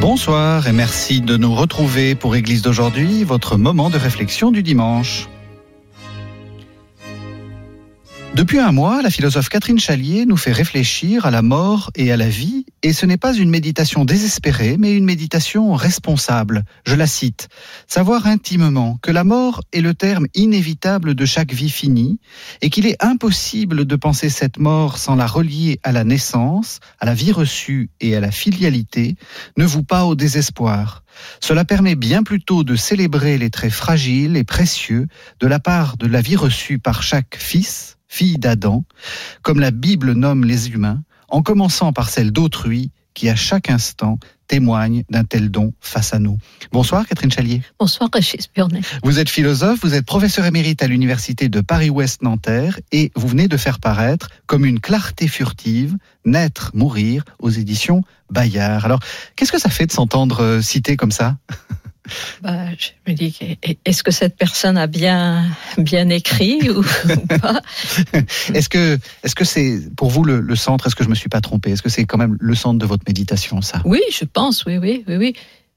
Bonsoir et merci de nous retrouver pour Église d'aujourd'hui, votre moment de réflexion du dimanche. Depuis un mois, la philosophe Catherine Chalier nous fait réfléchir à la mort et à la vie, et ce n'est pas une méditation désespérée, mais une méditation responsable. Je la cite. Savoir intimement que la mort est le terme inévitable de chaque vie finie, et qu'il est impossible de penser cette mort sans la relier à la naissance, à la vie reçue et à la filialité, ne vous pas au désespoir. Cela permet bien plutôt de célébrer les traits fragiles et précieux de la part de la vie reçue par chaque fils, fille d'Adam, comme la Bible nomme les humains, en commençant par celle d'autrui qui à chaque instant témoigne d'un tel don face à nous. Bonsoir Catherine Chalier. Bonsoir Régis Burnet. Vous êtes philosophe, vous êtes professeur émérite à l'université de Paris-Ouest Nanterre et vous venez de faire paraître comme une clarté furtive, naître, mourir aux éditions Bayard. Alors, qu'est-ce que ça fait de s'entendre euh, citer comme ça? Bah, je me dis, est-ce que cette personne a bien, bien écrit ou, pas? Est-ce que, est-ce que c'est pour vous le, le centre Est-ce que je me suis pas trompé? Est-ce que c'est quand même le centre de votre méditation, ça? Oui, je pense, oui, oui, oui, oui.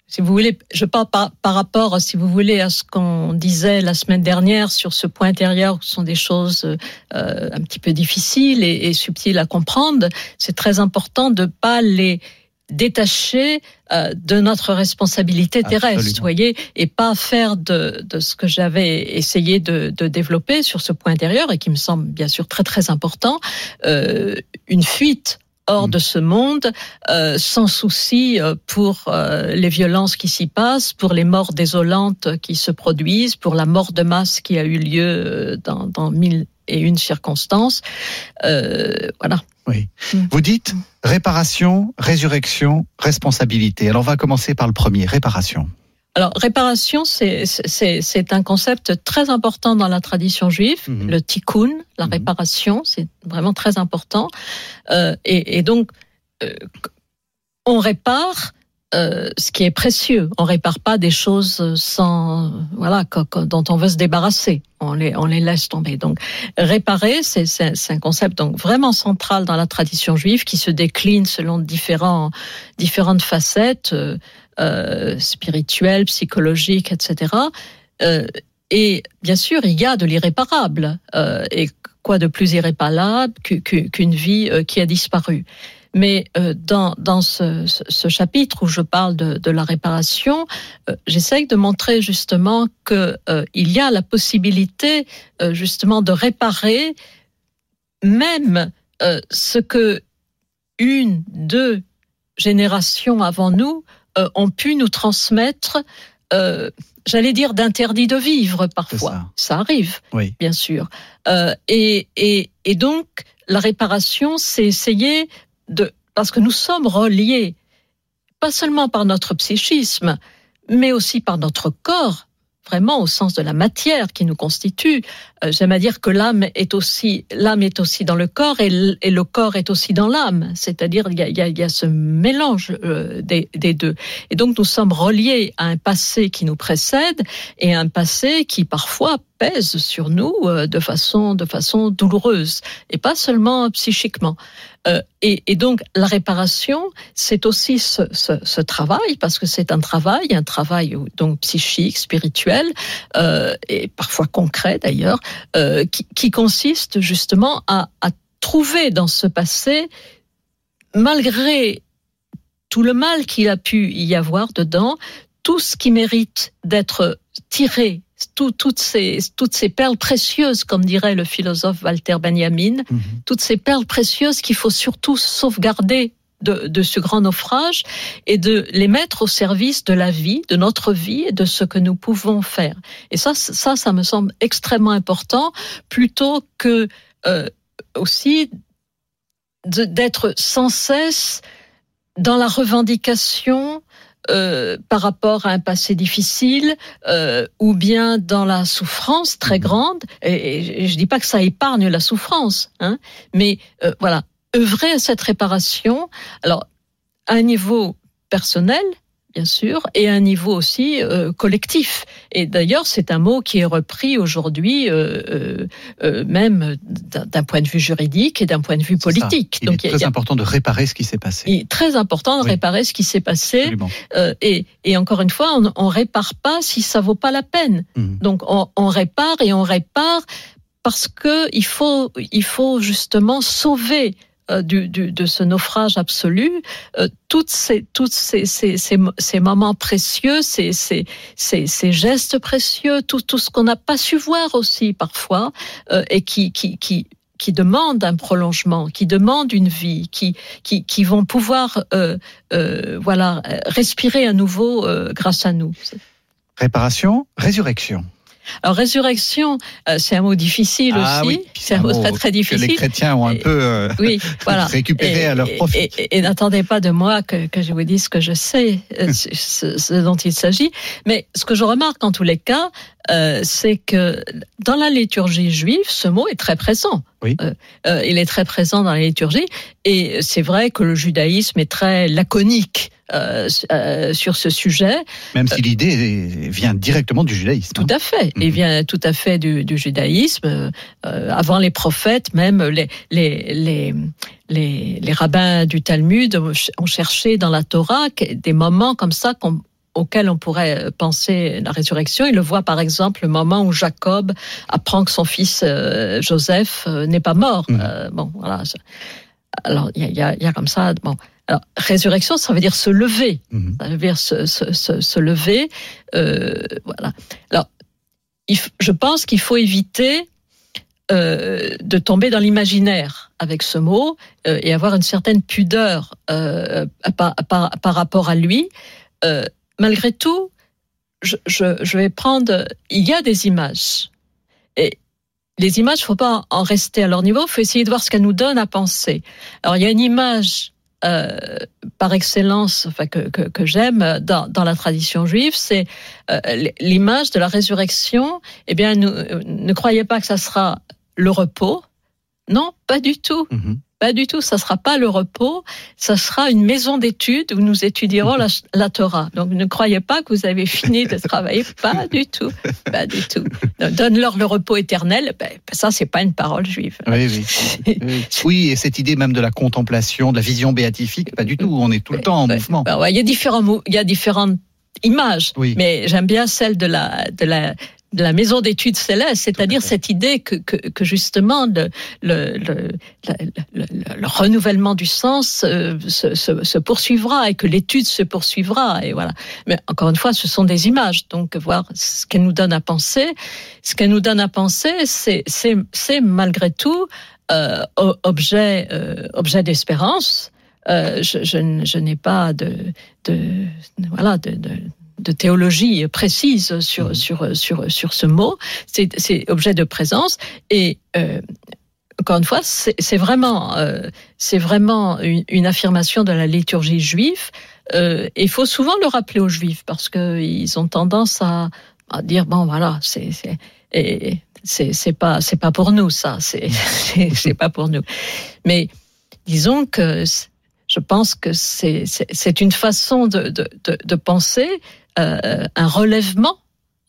Si vous voulez, je parle par, par rapport, si vous voulez, à ce qu'on disait la semaine dernière sur ce point intérieur, ce sont des choses euh, un petit peu difficiles et, et subtiles à comprendre. C'est très important de pas les détacher euh, de notre responsabilité terrestre, Absolument. voyez, et pas faire de, de ce que j'avais essayé de, de développer sur ce point intérieur et qui me semble bien sûr très très important, euh, une fuite hors Mm. de ce monde, euh, sans souci euh, pour euh, les violences qui s'y passent, pour les morts désolantes qui se produisent, pour la mort de masse qui a eu lieu euh, dans, dans mille et une circonstances. Euh, voilà. Oui. Mm. Vous dites réparation, résurrection, responsabilité. Alors on va commencer par le premier, réparation. Alors, réparation, c'est un concept très important dans la tradition juive, Mhm. le tikkun, la Mhm. réparation, c'est vraiment très important. Euh, et, et donc, euh, on répare euh, ce qui est précieux. On répare pas des choses sans voilà co- co- dont on veut se débarrasser. On les on les laisse tomber. Donc, réparer, c'est c'est un concept donc vraiment central dans la tradition juive qui se décline selon différentes facettes. euh, euh, spirituelle, psychologique, etc. Euh, et bien sûr, il y a de l'irréparable. Euh, et quoi de plus irréparable qu'u- qu'u- qu'une vie euh, qui a disparu? Mais euh, dans, dans ce, ce- ce chapitre où je parle de, de la réparation, euh, j'essaye de montrer justement que euh, y a la possibilité euh, justement de réparer même ce que une, deux générations avant nous ont pu nous transmettre, j'allais dire d'interdit de vivre parfois. ça. arrive, Oui. bien sûr. Euh, et, et, et donc, la réparation, c'est essayer Parce que nous sommes reliés, pas seulement par notre psychisme, mais aussi par notre corps, vraiment au sens de la matière qui nous constitue. Euh, J'aime à dire que l'âme est aussi l'âme est aussi dans le corps et le, corps est aussi dans l'âme. C'est-à-dire il y a, y y a ce mélange euh, des, deux. Et donc nous sommes reliés à un passé qui nous précède et un passé qui parfois pèse sur nous euh, de façon de façon douloureuse et pas seulement psychiquement. Euh, et, donc la réparation, c'est aussi ce, travail parce que c'est un travail, un travail donc psychique, spirituel euh, et parfois concret d'ailleurs, euh, qui, consiste justement à trouver dans ce passé, malgré tout le mal qu'il a pu y avoir dedans, tout ce qui mérite d'être tiré, tout- toutes, ces, toutes ces perles précieuses, comme dirait le philosophe Walter Benjamin, Mhm. toutes ces perles précieuses qu'il faut surtout sauvegarder de, de ce grand naufrage et de les mettre au service de la vie, de notre vie et de ce que nous pouvons faire. Et ça, ça, ça me semble extrêmement important, plutôt que euh, aussi d'être sans cesse dans la revendication euh, par rapport à un passé difficile, euh, ou bien dans la souffrance très Mhm. grande. Et, et je dis pas que ça épargne la souffrance, hein, mais euh, voilà, œuvrer à cette réparation. Alors, à un niveau personnel, bien sûr, et à un niveau aussi euh, collectif. Et d'ailleurs, c'est un mot qui est repris aujourd'hui, euh, euh, euh, même d'un point de vue juridique et d'un point de vue politique. Il Donc, est il a- très important de réparer ce qui s'est passé. il est très important de Oui. réparer ce qui s'est passé. Euh, et, et encore une fois, on, on répare pas si ça vaut pas la peine. Mhm. Donc on, on répare et on répare parce que il faut, il faut justement sauver euh, de ce naufrage absolu euh, toutes ces, moments précieux, ces, gestes précieux, tout, ce qu'on n'a pas su voir aussi parfois euh, et qui, qui, demandent un prolongement, qui demandent une vie, qui vont pouvoir euh, respirer à nouveau grâce à nous. Réparation, résurrection. Alors résurrection, euh, c'est un mot difficile Ah aussi. oui, c'est un mot très très Que les difficile. chrétiens ont un Et- peu euh, Oui, voilà. récupéré à leur profit. Et, n'attendez pas de moi que, que je vous dise que je sais euh, ce, ce- ce dont il s'agit. Mais ce que je remarque en tous les cas, euh, c'est que dans la liturgie juive, ce mot est très présent. Oui. Euh, euh, il est très présent dans la liturgie. Et c'est vrai que le judaïsme est très laconique euh, euh, sur ce sujet. Même si l'idée vient directement du judaïsme. Tout à fait. Il Mhm. vient tout à fait du, du judaïsme. Euh, avant les prophètes, même les, les, les, les, les rabbins du Talmud ont cherché dans la Torah des moments comme ça qu'on auquel on pourrait penser la résurrection. Il le voit par exemple le moment où Jacob apprend que son fils euh, Joseph euh, n'est pas mort. Mhm. Euh, bon, voilà. Alors il y a, y a comme ça. Bon, alors résurrection, ça veut dire se lever. Mhm. Ça veut dire se, se, se, se lever. Euh, voilà. Alors, il je pense qu'il faut éviter euh, de tomber dans l'imaginaire avec ce mot euh, et avoir une certaine pudeur par, par, par rapport à lui. Malgré tout, je, je, je vais prendre. Il y a des images. Et les images, il ne faut pas en rester à leur niveau, il faut essayer de voir ce qu'elles nous donnent à penser. Alors, il y a une image euh, par excellence, enfin que, j'aime dans, la tradition juive, c'est euh, l'image de la résurrection. Eh bien, nous, ne croyez pas que ça sera le repos. Non, pas du tout. Mhm. Pas du tout, ça sera pas le repos, ça sera une maison d'études où nous étudierons la, la, Torah. Donc ne croyez pas que vous avez fini de travailler, pas du tout, pas du tout. Donne-leur le repos éternel, ben, ça c'est pas une parole juive. Oui, oui. oui. et cette idée même de la contemplation, de la vision béatifique, pas du tout. On est tout le temps en mouvement. Ben, ouais, il y a différents, il y a différentes images, mais j'aime bien celle de la, de la, de la maison d'études célestes, c'est-à-dire cette idée que, que, que justement le, le, le, le, le, renouvellement du sens euh, se, se, se, poursuivra et que l'étude se poursuivra. Et voilà. Mais encore une fois, ce sont des images, donc voir ce qu'elles nous donnent à penser. Ce qu'elles nous donnent à penser, c'est malgré tout euh, objet, euh, objet d'espérance. Euh, je, je, je n'ai pas de, de voilà de, de de théologie précise sur mmh. sur sur sur ce mot. C'est objet de présence et euh, encore une fois, c'est vraiment euh, c'est vraiment une, une, affirmation de la liturgie juive. Euh, il faut souvent le rappeler aux juifs parce que ils ont tendance à, à dire bon voilà c'est et c'est c'est pas c'est pas pour nous ça c'est c'est pas pour nous. Mais disons que je pense que c'est une façon de, de, de, de penser euh, un relèvement,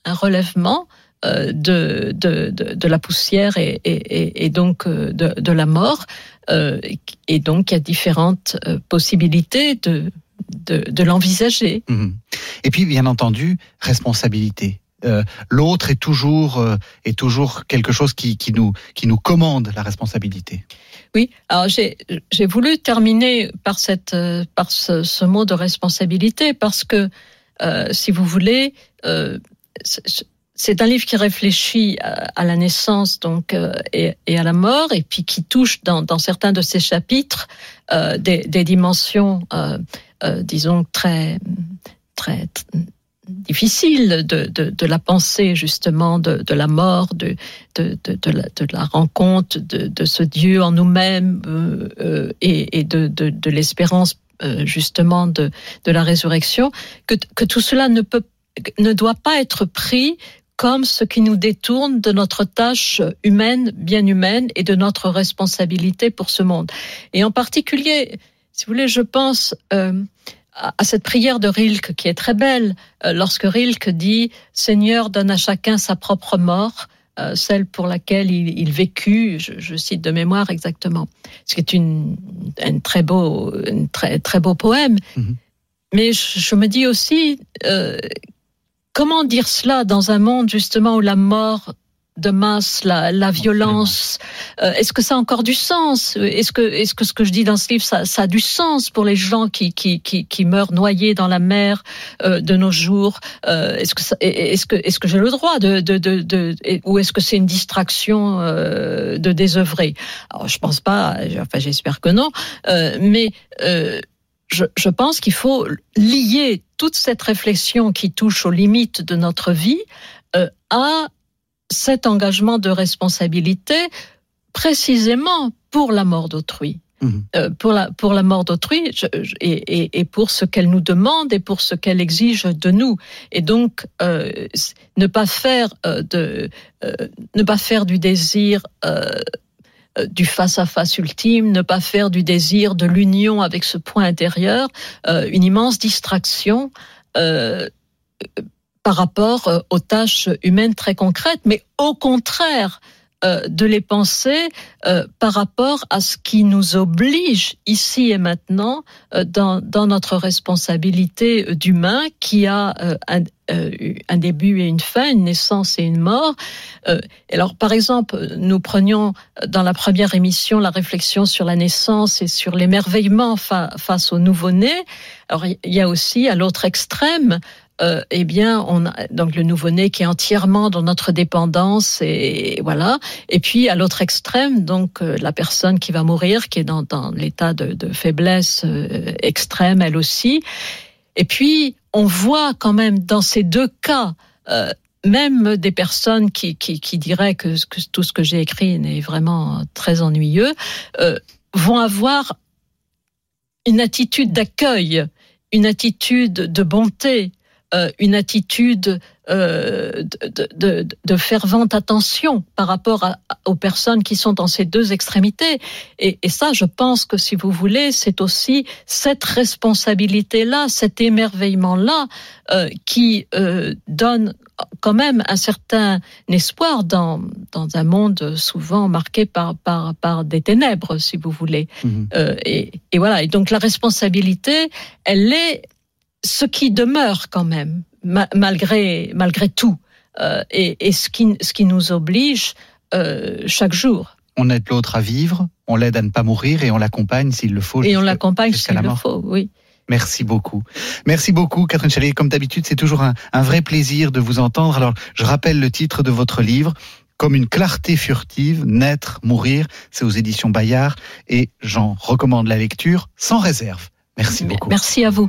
un relèvement euh, de, de, de, la poussière et, et, et donc de, de la mort. Euh, et donc, il y a différentes euh, possibilités de, de, de l'envisager. Mmh. Et puis, bien entendu, responsabilité. Euh, L'autre est toujours euh, est toujours quelque chose qui, qui nous qui nous commande la responsabilité. Oui, alors j'ai voulu terminer par cette par ce, ce, mot de responsabilité parce que euh, si vous voulez, euh, c'est un livre qui réfléchit à, la naissance donc euh, et, à la mort et puis qui touche dans, certains de ces chapitres des, dimensions, disons très très difficile de, la pensée justement de, la mort, de, la, rencontre de, ce Dieu en nous-mêmes et, de, de l'espérance euh, justement de, la résurrection, que, que tout cela ne peut ne doit pas être pris comme ce qui nous détourne de notre tâche humaine, bien humaine, et de notre responsabilité pour ce monde. Et en particulier, si vous voulez, je pense euh, à cette prière de Rilke qui est très belle, euh, lorsque Rilke dit Seigneur donne à chacun sa propre mort, euh, celle pour laquelle il, il vécut, je, je, cite de mémoire exactement, ce qui est une, un très beau, très très beau poème. -hmm. Mais je, je, me dis aussi euh, comment dire cela dans un monde justement où la mort de masse, la, la violence. Euh, est-ce que ça a encore du sens? Est-ce que, est-ce que ce que je dis dans ce livre, ça, ça a du sens pour les gens qui, qui, qui, qui meurent noyés dans la mer euh, de nos jours? Euh, Est-ce que, est-ce que, est-ce que j'ai le droit de, de, de, de ou est-ce que c'est une distraction euh, de désœuvrer? Alors, je pense pas. Enfin, j'espère que non. Euh, mais euh, je, je, pense qu'il faut lier toute cette réflexion qui touche aux limites de notre vie euh, à cet engagement de responsabilité précisément pour la mort d'autrui. Mmh. Euh, pour, la, pour la mort d'autrui je, je, et, et, pour ce qu'elle nous demande et pour ce qu'elle exige de nous. Et donc, euh, ne, pas faire, euh, de, ne pas faire du désir du face-à-face -face ultime, ne pas faire du désir de l'union avec ce point intérieur une immense distraction par rapport euh, aux tâches humaines très concrètes, mais au contraire euh, de les penser euh, par rapport à ce qui nous oblige ici et maintenant dans, dans, notre responsabilité d'humain qui a un, un, début et une fin, une naissance et une mort. alors, par exemple, nous prenions dans la première émission la réflexion sur la naissance et sur l'émerveillement fa face au nouveau-né. Alors, il y a aussi à l'autre extrême euh, eh bien, on a donc le nouveau-né qui est entièrement dans notre dépendance et voilà. Et puis à l'autre extrême, donc euh, la personne qui va mourir, qui est dans, l'état de, faiblesse euh, extrême, elle aussi. Et puis on voit quand même dans ces deux cas. Même des personnes qui, diraient que, tout ce que j'ai écrit n'est vraiment très ennuyeux, vont avoir une attitude d'accueil, une attitude de bonté, euh, une attitude euh, de, de, de, fervente attention par rapport à, aux personnes qui sont dans ces deux extrémités. Et, et ça, je pense que si vous voulez, c'est aussi cette responsabilité-là, cet émerveillement-là, euh, qui euh, donne quand même un certain espoir dans, dans un monde souvent marqué par, par, par des ténèbres, si vous voulez. Mmh. et, et voilà. Et donc la responsabilité, elle est ce qui demeure quand même, ma malgré, malgré tout, euh, et, et ce, qui, ce qui nous oblige euh, chaque jour. On aide l'autre à vivre, on l'aide à ne pas mourir et on l'accompagne s'il le faut. Et on l'accompagne s'il le faut, oui. Merci beaucoup. Merci beaucoup, Catherine Chalet. Comme d'habitude, c'est toujours un, un, vrai plaisir de vous entendre. Alors, je rappelle le titre de votre livre, Comme une clarté furtive, naître, mourir. C'est aux éditions Bayard et j'en recommande la lecture sans réserve. Merci beaucoup. Merci à vous.